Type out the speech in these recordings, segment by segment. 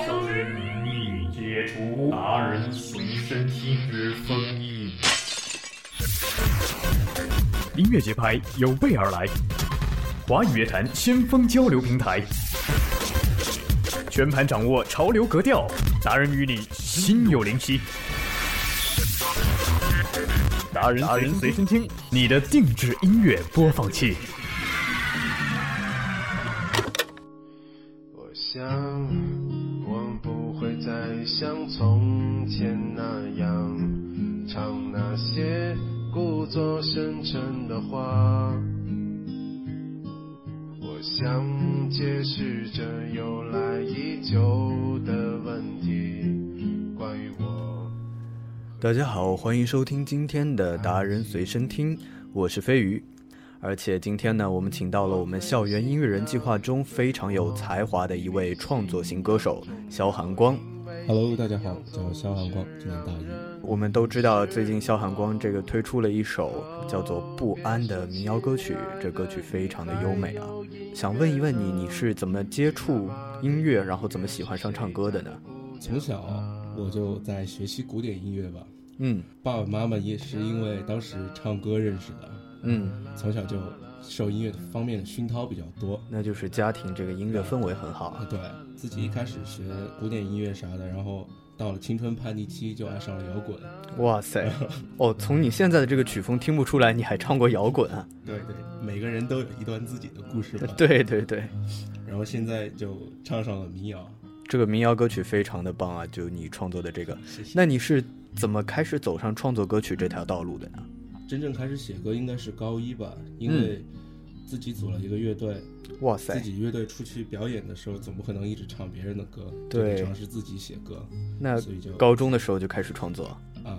大华生之名义解除达人随身听之封印。音乐节拍有备而来，华语乐坛先锋交流平台，全盘掌握潮流格调，达人与你心有灵犀。达人达人随身听，你的定制音乐播放器。我想，作深沉的话。我想解释这由来已久的问题，关于我。大家好，欢迎收听今天的达人随身听，我是飞鱼。而且今天呢，我们请到了我们校园音乐人计划中非常有才华的一位创作型歌手肖寒光。Hello，大家好，叫肖寒光，今年大一。我们都知道，最近肖寒光这个推出了一首叫做《不安》的民谣歌曲，这歌曲非常的优美啊。想问一问你，你是怎么接触音乐，然后怎么喜欢上唱歌的呢？从小我就在学习古典音乐吧，嗯爸爸妈妈也是因为当时唱歌认识的，嗯，从小就受音乐方面的熏陶比较多。那就是家庭这个音乐氛围很好啊，。对自己一开始学古典音乐啥的，然后到了青春叛逆期就爱上了摇滚。哇塞，哦，从你现在的这个曲风听不出来你还唱过摇滚啊？对对，每个人都有一段自己的故事吧。对对对，然后现在就唱上了民谣。这个民谣歌曲非常的棒啊！就你创作的这个，谢谢。那你是怎么开始走上创作歌曲这条道路的呢？真正开始写歌应该是高一吧，因为自己组了一个乐队，哇塞自，己乐队出去表演的时候，总不可能一直唱别人的歌，对尝试自己写歌，那所以就高中的时候就开始创作啊、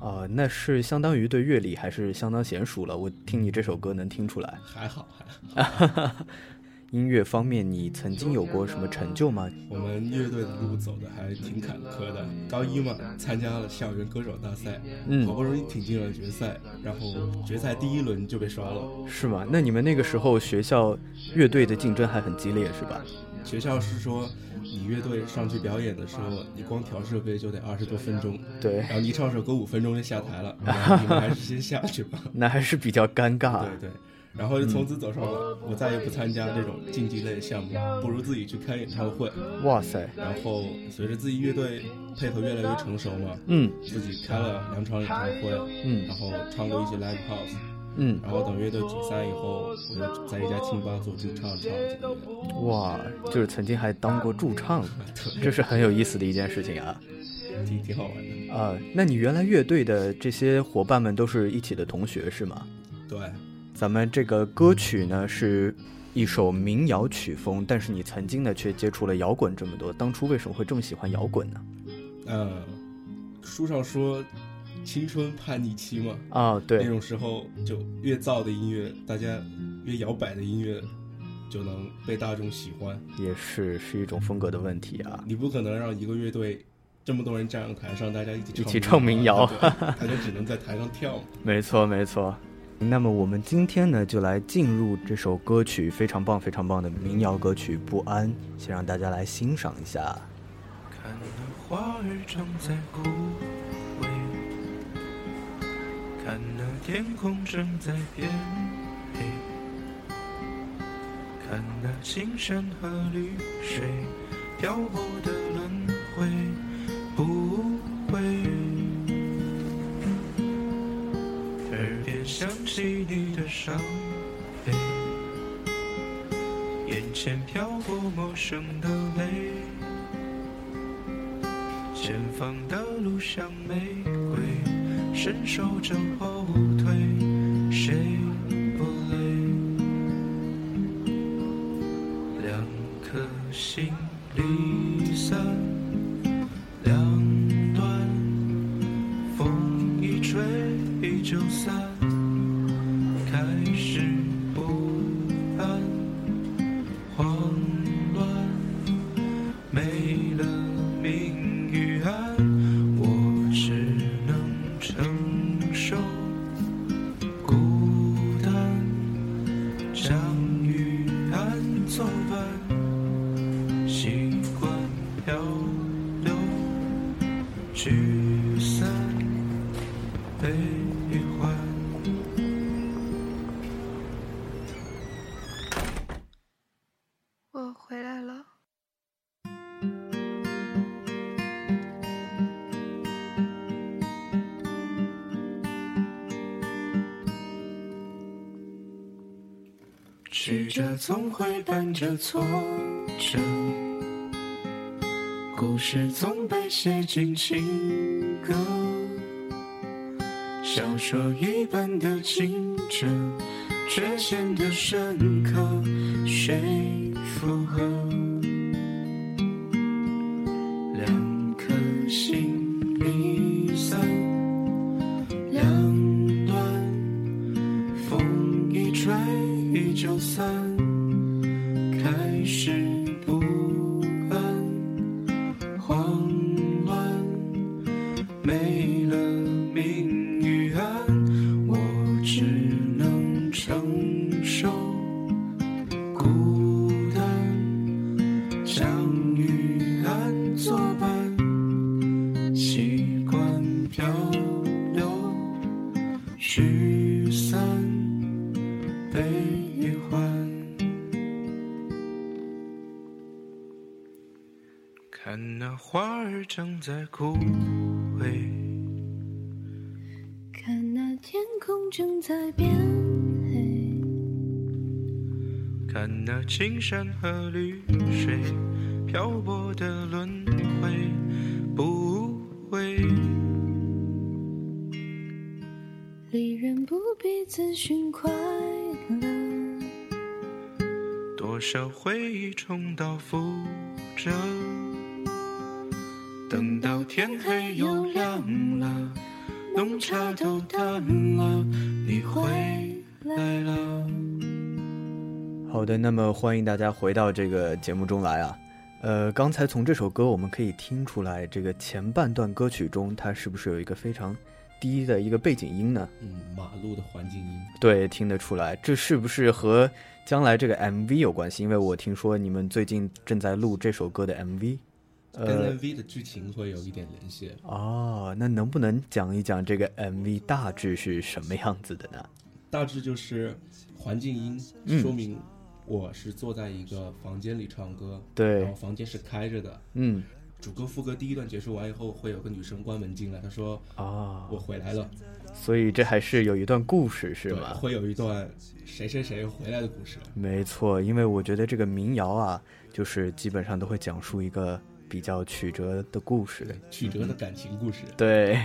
啊、那是相当于对乐理还是相当娴熟了。我听你这首歌能听出来。还好还好。音乐方面，你曾经有过什么成就吗？我们乐队的路走的还挺坎坷的。高一嘛，参加了校园歌手大赛，嗯好不容易挺进了决赛，然后决赛第一轮就被刷了。是吗？那你们那个时候学校乐队的竞争还很激烈，是吧？学校是说，你乐队上去表演的时候，你光调设备就得二十多分钟，对然，后你唱首歌五分钟就下台了，你们还是先下去吧。那还是比较尴尬。对对，然后就从此走上了，我再也不参加这种竞技类项目，不如自己去开演唱会。哇塞，然后随着自己乐队配合越来越成熟嘛，嗯自己开了两场演唱会，嗯然后唱过一些 live house，嗯，然后等乐队解散以后，我就在一家清吧做驻唱唱了几个月。哇，就是曾经还当过驻唱，这是很有意思的一件事情啊。挺挺好玩的。啊、那你原来乐队的这些伙伴们都是一起的同学是吗？对，咱们这个歌曲呢是一首民谣曲风，但是你曾经呢却接触了摇滚这么多，当初为什么会这么喜欢摇滚呢？呃，书上说青春叛逆期嘛，啊，那对，种时候就越燥的音乐，大家越摇摆的音乐，就能被大众喜欢。也是是一种风格的问题啊。你不可能让一个乐队这么多人站上台上，大家一起一起唱民谣对他就只能在台上跳。没错，没错。那么我们今天呢，就来进入这首歌曲，非常棒、非常棒的民谣歌曲《不安》，先让大家来欣赏一下。看那花儿正在枯萎，看那天空正在变黑，看那青山和绿水漂泊的轮回，不想。起你的伤悲，眼前飘过陌生的泪。前方的路像玫瑰，伸手正后退，我回来了。曲折总会伴着挫折，故事总被写进情歌，说一般的情节，却显得深刻，谁附和？两颗心离散，两端风一吹就散，开始不安，慌乱，没了青山和绿水漂泊的轮回，不无悔。离人不必自寻快乐，多少回忆重蹈覆辙，等到天黑又亮了，浓茶都淡了，你回来了。好的，那么欢迎大家回到这个节目中来啊。呃，刚才从这首歌我们可以听出来，这个前半段歌曲中，它是不是有一个非常低的一个背景音呢？嗯，马路的环境音，对，听得出来，这是不是和将来这个 MV 有关系？因为我听说你们最近正在录这首歌的 MV。跟呃，MV 的剧情会有一点联系。哦，那能不能讲一讲这个 MV 大致是什么样子的呢？大致就是环境音，嗯说明我是坐在一个房间里唱歌，对然后房间是开着的。嗯，主歌副歌第一段结束完以后，会有个女生关门进来，她说啊、我回来了，所以这还是有一段故事是对，吗？会有一段谁谁谁回来的故事。没错，因为我觉得这个民谣啊，就是基本上都会讲述一个比较曲折的故事。曲折的感情故事。对，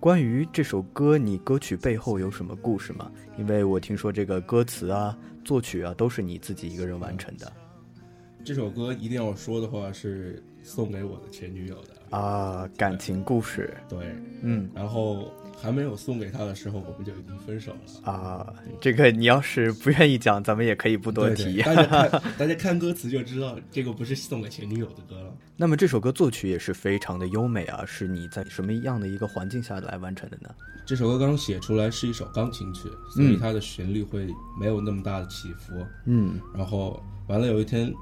关于这首歌，你歌曲背后有什么故事吗？因为我听说这个歌词啊、作曲啊都是你自己一个人完成的。这首歌一定要说的话是送给我的前女友的，啊，感情故事。对，嗯。然后还没有送给他的时候，我们就已经分手了。啊，这个你要是不愿意讲，咱们也可以不多对提。对大家看 大家看歌词就知道，这个不是送给前女友的歌了。那么这首歌作曲也是非常的优美啊，是你在什么样的一个环境下来完成的呢？这首歌刚写出来是一首钢琴曲，所以它的旋律会没有那么大的起伏。嗯然后完了有一天，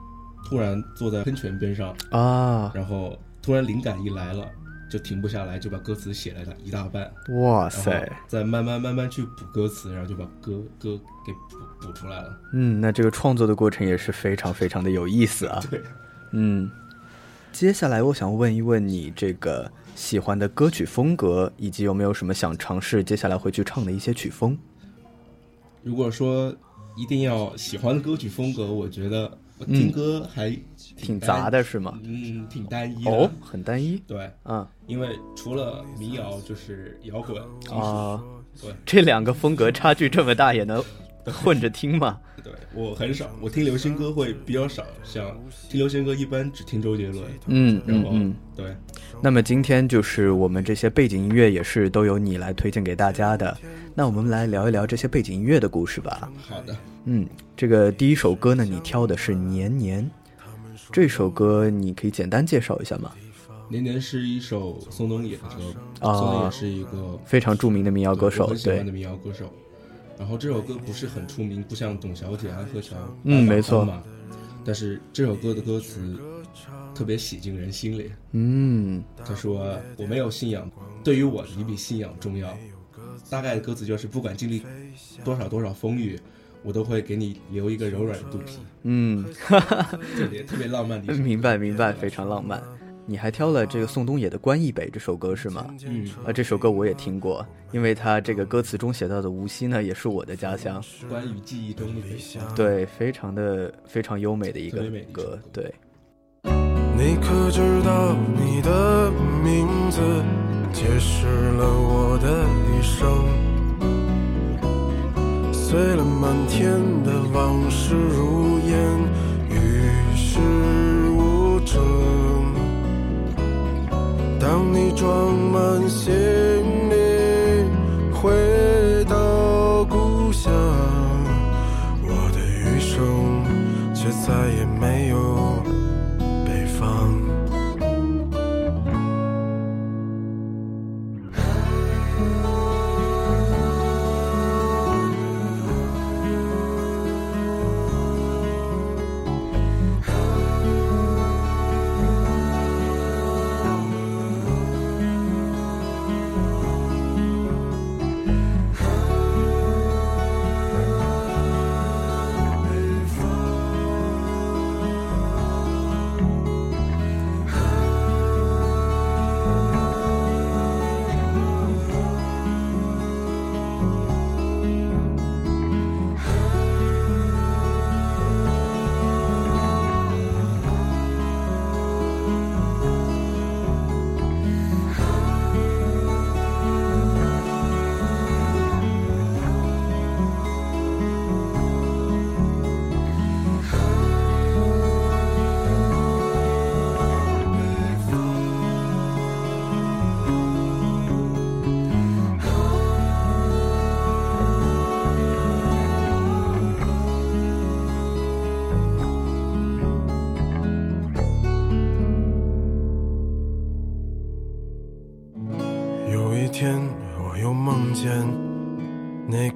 突然坐在喷泉边上，啊，然后突然灵感一来了，就停不下来，就把歌词写了一大半，哇塞，再慢慢慢慢去补歌词，然后就把歌歌给补补出来了。嗯，那这个创作的过程也是非常非常的有意思啊。对，嗯，接下来我想问一问你这个喜欢的歌曲风格，以及有没有什么想尝试接下来会去唱的一些曲风？如果说一定要喜欢的歌曲风格，我觉得我听歌还挺单杂的是吗？嗯，挺单一的。哦，很单一对，嗯因为除了民谣就是摇滚，啊，对这两个风格差距这么大，也能混着听嘛。对我很少，我听流行歌会比较少，像听流行歌一般只听周杰伦。嗯然后嗯嗯。对，那么今天就是我们这些背景音乐也是都由你来推荐给大家的。那我们来聊一聊这些背景音乐的故事吧。好的，嗯，这个第一首歌呢，你挑的是《年年》，这首歌你可以简单介绍一下吗？年年是一首宋冬野的歌，啊宋冬野是一个非常著名的民谣歌手对的民谣歌手。然后这首歌不是很出名，不像董小姐、安和桥、嗯没错嘛。但是这首歌的歌词特别洗进人心里。嗯他说：“我没有信仰，对于我你比信仰重要。”大概的歌词就是，不管经历多少多少风雨，我都会给你留一个柔软的肚皮。嗯，特别特别浪漫的一首歌。明白明白，非常浪漫。你还挑了这个宋冬野的《关弋北》这首歌是吗？嗯，啊，这首歌我也听过，因为他这个歌词中写到的无锡呢，也是我的家乡。关于记忆中的北方。对，非常的非常优美的一个歌歌。对，你可知道你的名字解释了我的一生？碎了满天的往事如烟，与世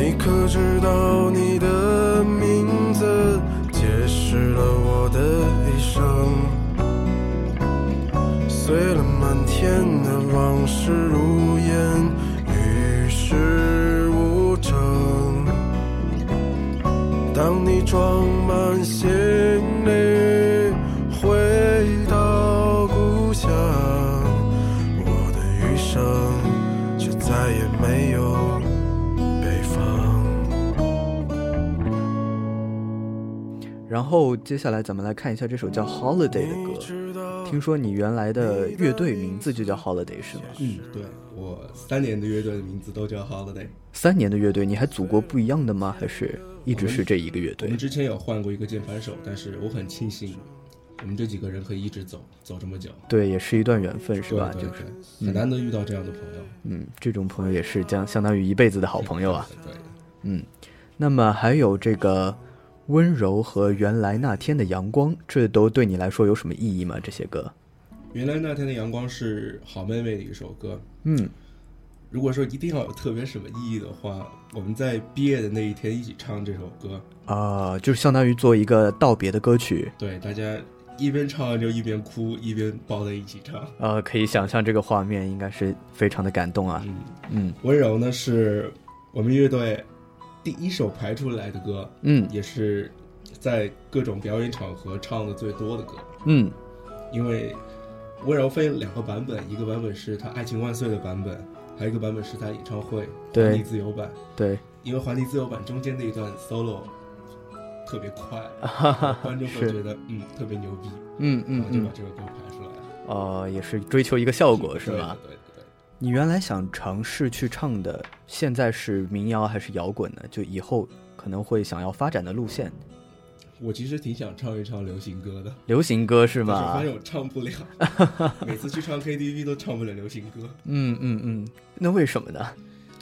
你可知道你的名字解释了我的一生？碎了满天的往事如烟，与世无争。当你装满行李然后接下来咱们来看一下这首叫《Holiday》的歌。听说你原来的乐队名字就叫 Holiday 是吗？嗯，对我三年的乐队的名字都叫 Holiday。三年的乐队，你还组过不一样的吗？还是一直是这一个乐队我们？之前有换过一个键盘手，但是我很庆幸，我们这几个人可以一直走走这么久，对，也是一段缘分，是吧？对对就是，很难得遇到这样的朋友，嗯，这种朋友也是将相当于一辈子的好朋友啊。对，嗯，那么还有这个温柔和原来那天的阳光，这都对你来说有什么意义吗？这些歌？原来那天的阳光是好妹妹的一首歌。嗯，如果说一定要有特别什么意义的话，我们在毕业的那一天一起唱这首歌，啊、就是相当于做一个道别的歌曲。对大家一边唱就一边哭，一边抱在一起唱。呃，可以想象这个画面应该是非常的感动啊。嗯，嗯温柔呢是我们乐队第一首排出来的歌，嗯也是在各种表演场合唱的最多的歌。嗯因为温柔分两个版本，一个版本是他《爱情万岁》的版本，还有一个版本是他演唱会对环地自由版。对，因为环地自由版中间那一段 solo 特别快，观众会觉得嗯特别牛逼，嗯嗯嗯然后就把，这个歌排出来了。呃，也是追求一个效果是吗？对对对对。你原来想尝试去唱的，现在是民谣还是摇滚呢？就以后可能会想要发展的路线，我其实挺想唱一唱流行歌的，流行歌是但是吗发？现我唱不了，每次去唱 KTV 都唱不了流行歌，嗯嗯嗯，那为什么呢？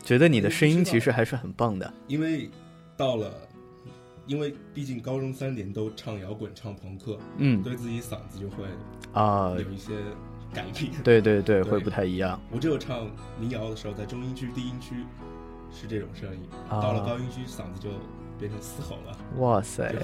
觉得你的声音其实还是很棒的。因为到了，因为毕竟高中三年都唱摇滚、唱朋克，嗯对自己嗓子就会啊，有一些改变。对 对对，对会不太一样。我只有唱民谣的时候，在中音区、低音区是这种声音，啊到了高音区嗓子就变成嘶吼了。哇塞，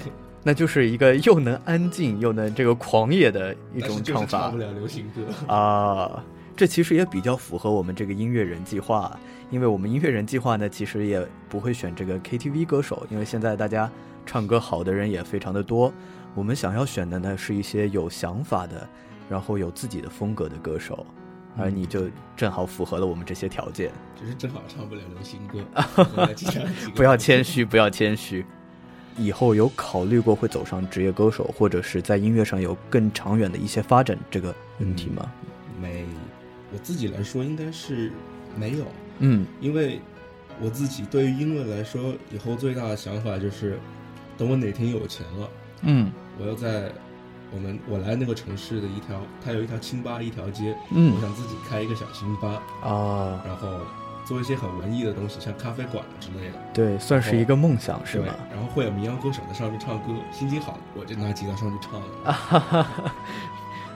那就是一个又能安静又能这个狂野的一种唱法唱不了流行歌。啊。这其实也比较符合我们这个音乐人计划，因为我们音乐人计划呢，其实也不会选这个 KTV 歌手，因为现在大家唱歌好的人也非常的多。我们想要选的呢，是一些有想法的，然后有自己的风格的歌手，而你就正好符合了我们这些条件。只是正好唱不了流行歌。不要谦虚，不要谦虚。以后有考虑过会走上职业歌手，或者是在音乐上有更长远的一些发展这个问题吗？没，我自己来说应该是没有。嗯因为我自己对于音乐来说，以后最大的想法就是，等我哪天有钱了，嗯我要在我们我来那个城市的一条，它有一条清吧一条街，嗯我想自己开一个小清吧，啊，然后做一些很文艺的东西，像咖啡馆之类的，对，算是一个梦想是吧？然后会有民谣歌手在上面唱歌，心情好，我就拿吉他上去唱了。啊哈哈哈，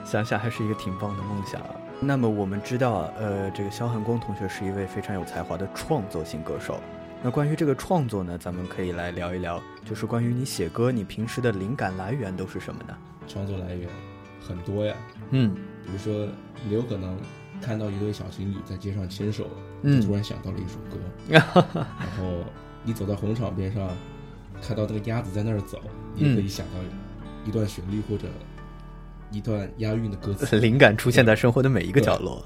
想想还是一个挺棒的梦想。那么我们知道啊，呃，这个肖寒光同学是一位非常有才华的创作型歌手。那关于这个创作呢，咱们可以来聊一聊，就是关于你写歌，你平时的灵感来源都是什么呢？创作来源很多呀，嗯比如说你有可能看到一对小情侣在街上牵手，嗯突然想到了一首歌。然后你走到红场边上，看到那个鸭子在那儿走，你也可以想到一段旋律或者一段押韵的歌词。灵感出现在生活的每一个角落。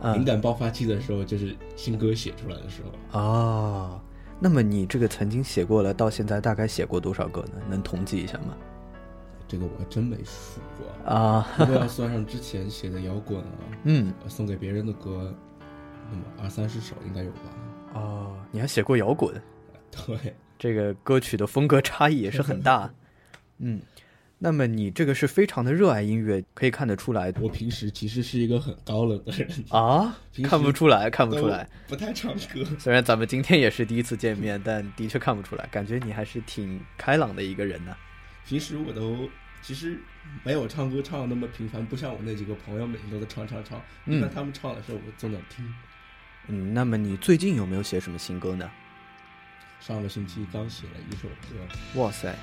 嗯灵感爆发期的时候，就是新歌写出来的时候。哦，那么你这个曾经写过了，到现在大概写过多少个呢？能统计一下吗？这个我还真没数过，啊，如果要算上之前写的摇滚啊，嗯，送给别人的歌，那么二三十首应该有吧？哦，你还写过摇滚，对，这个歌曲的风格差异也是很大。嗯，那么你这个是非常的热爱音乐，可以看得出来我平时其实是一个很高冷的人，啊，看不出来，看不出来。，不太唱歌。虽然咱们今天也是第一次见面，但的确看不出来，感觉你还是挺开朗的一个人呢。平时我都其实没有唱歌唱的那么频繁，不像我那几个朋友每天都在唱唱唱。嗯一般他们唱的时候，我总在听。嗯，那么你最近有没有写什么新歌呢？上个星期刚写了一首歌，哇塞，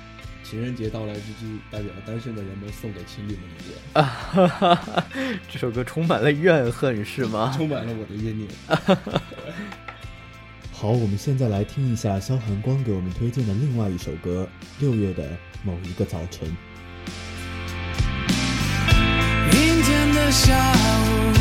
情人节到来之际，代表单身的人们送给情侣们的歌，啊哈哈哈，这首歌充满了怨恨是吗？充满了我的怨念。好，我们现在来听一下萧寒光给我们推荐的另外一首歌《六月的某一个早晨》。阴天的下午，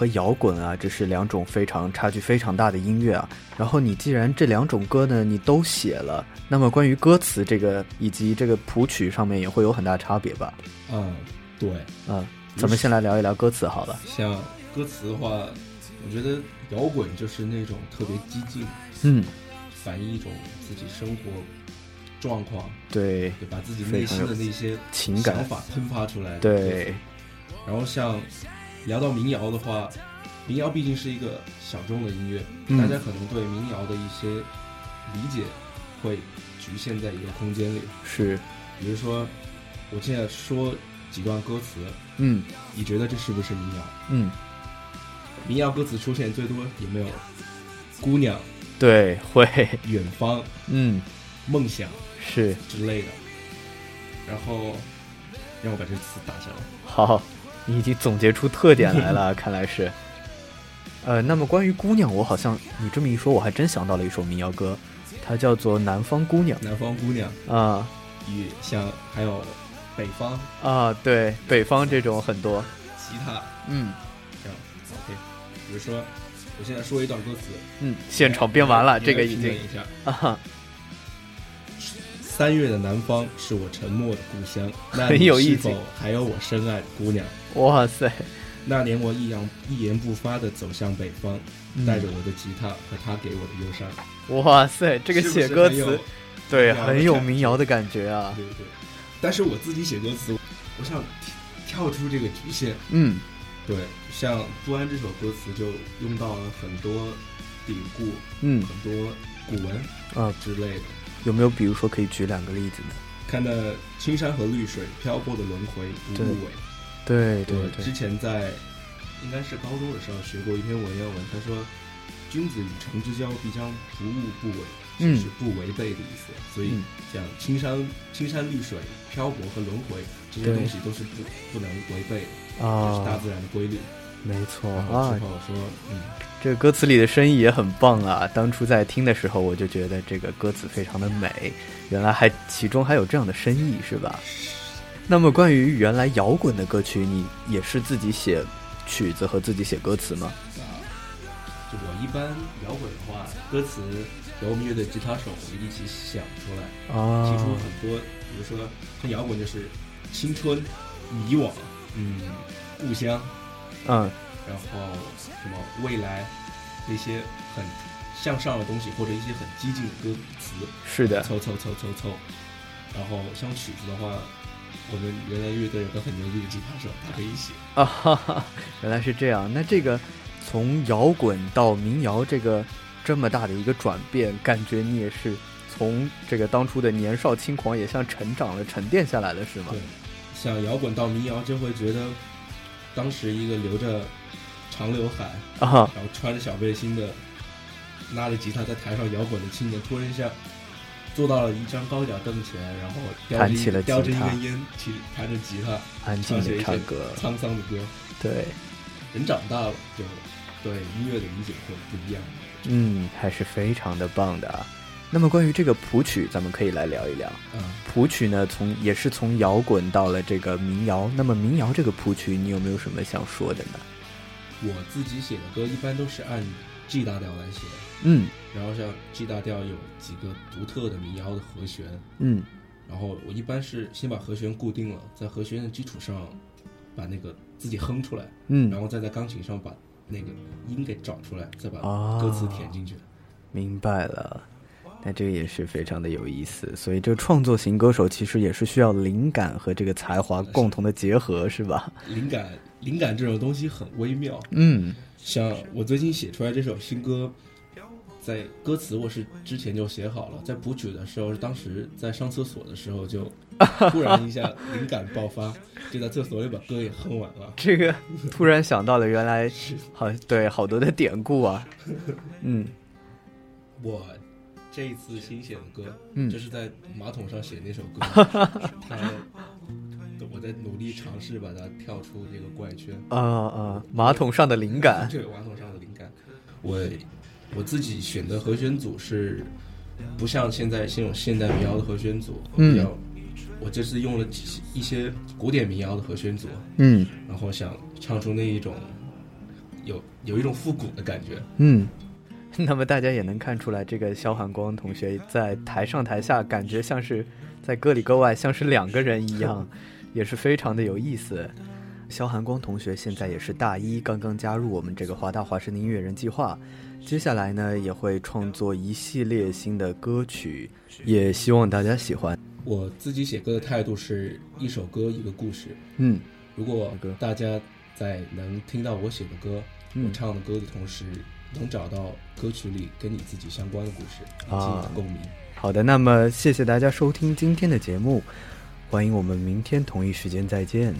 和摇滚啊，这是两种非常差距非常大的音乐啊。然后你既然这两种歌呢，你都写了，那么关于歌词这个以及这个谱曲上面也会有很大差别吧？嗯，对，嗯，咱们先来聊一聊歌词好了。像歌词的话，我觉得摇滚就是那种特别激进，嗯，反映一种自己生活状况，对，对，把自己内心的那些情感想法喷发出来。对，然后像聊到民谣的话，民谣毕竟是一个小众的音乐，嗯大家可能对民谣的一些理解会局限在一个空间里。是，比如说，我现在说几段歌词，嗯你觉得这是不是民谣？嗯，民谣歌词出现最多有没有姑娘、对，会，远方、嗯，梦想是，之类的？然后让我把这词打下来。好，你已经总结出特点来了，看来是。呃，那么关于姑娘，我好像你这么一说，我还真想到了一首民谣歌，它叫做《南方姑娘。南方姑娘》啊。与像还有北方。啊，对，北方这种很多，吉他。嗯。这样 OK。比如说，我现在说一段歌词，嗯，现场编完了，这个已经。一下。啊哈，三月的南方是我沉默的故乡，那很你是有意境否还有我深爱的姑娘？哇塞，那年我一言一言不发的走向北方，嗯带着我的吉他和他给我的忧伤。哇塞，这个写歌词，对，很有民谣的感觉啊，对对。但是我自己写歌词，我想跳出这个局限。嗯，对，像《不安》这首歌词就用到了很多典故，嗯很多古文啊之类的。有没有比如说可以举两个例子呢？看的青山和绿水漂泊的轮回无对不尾。对对对之，前在应该是高中的时候学过一篇文言文，他说：“君子与诚之交，必将不误不违，嗯就是不违背的意思。所以嗯像青山、青山绿水、漂泊和轮回这些东西都是不不能违背的，这是大啊自，然的规律。没错啊之，后说，嗯，这个歌词里的深意也很棒啊！当初在听的时候，我就觉得这个歌词非常的美，原来还其中还有这样的深意，是吧？那么关于原来摇滚的歌曲，你也是自己写曲子和自己写歌词吗？啊就我一般摇滚的话，歌词由我们乐队吉他手我们一起想出来，啊提出啊，很多，比如说像摇滚就是青春、迷惘，嗯，故乡，嗯，然后什么未来那些很向上的东西，或者一些很激进的歌词，是的，凑凑凑凑凑。然后像曲子的话，我们原来乐队有个很牛逼的吉他手，他可以写。啊哈哈，原来是这样。那这个从摇滚到民谣这个这么大的一个转变，感觉你也是从这个当初的年少轻狂，也像成长了、沉淀下来了，是吗？对像摇滚到民谣，就会觉得当时一个留着长刘海，啊，然后穿着小背心的，拉着吉他在台上摇滚的青年，突然一下坐到了一张高脚凳前，然后叼着一弹起了叼着一根烟，去弹着吉他，安静的唱歌，沧桑的歌。对，人长大了，就对音乐的理解会不一样。嗯，还是非常的棒的啊。那么关于这个谱曲，咱们可以来聊一聊。嗯，谱曲呢，从也是从摇滚到了这个民谣。那么民谣这个谱曲，你有没有什么想说的呢？我自己写的歌一般都是按 G 大调来写，嗯然后像 G 大调有几个独特的民谣的和弦，嗯然后我一般是先把和弦固定了，在和弦的基础上把那个自己哼出来，嗯，然后再在钢琴上把那个音给找出来，再把啊歌词填进去。明白了。那这个也是非常的有意思，所以这个创作型歌手其实也是需要灵感和这个才华共同的结合，是吧？灵感，灵感这种东西很微妙。嗯像我最近写出来这首新歌，在歌词我是之前就写好了，在谱曲的时候，当时在上厕所的时候就突然一下 灵感爆发，就在厕所里把歌也哼完了。这个 突然想到了，原来好对好多的典故啊。嗯，我这一次新写的歌，嗯就是在马桶上写那首歌，他我在努力尝试把它跳出这个怪圈。啊啊，马桶上的灵感，对，马桶上的灵感。我我自己选的和弦组是不像现在这种现代民谣的和弦组，嗯比较我这次用了几一些古典民谣的和弦组，嗯然后想唱出那一种有有一种复古的感觉。嗯。那么大家也能看出来，这个肖寒光同学在台上台下，感觉像是在歌里歌外，像是两个人一样，也是非常的有意思。肖寒光同学现在也是大一，刚刚加入我们这个华大华声的音乐人计划。接下来呢，也会创作一系列新的歌曲，也希望大家喜欢。我自己写歌的态度是一首歌一个故事。嗯如果大家在能听到我写的歌、嗯我唱的歌的同时，能找到歌曲里跟你自己相关的故事，引起你啊的共鸣。好的，那么谢谢大家收听今天的节目，欢迎我们明天同一时间再见。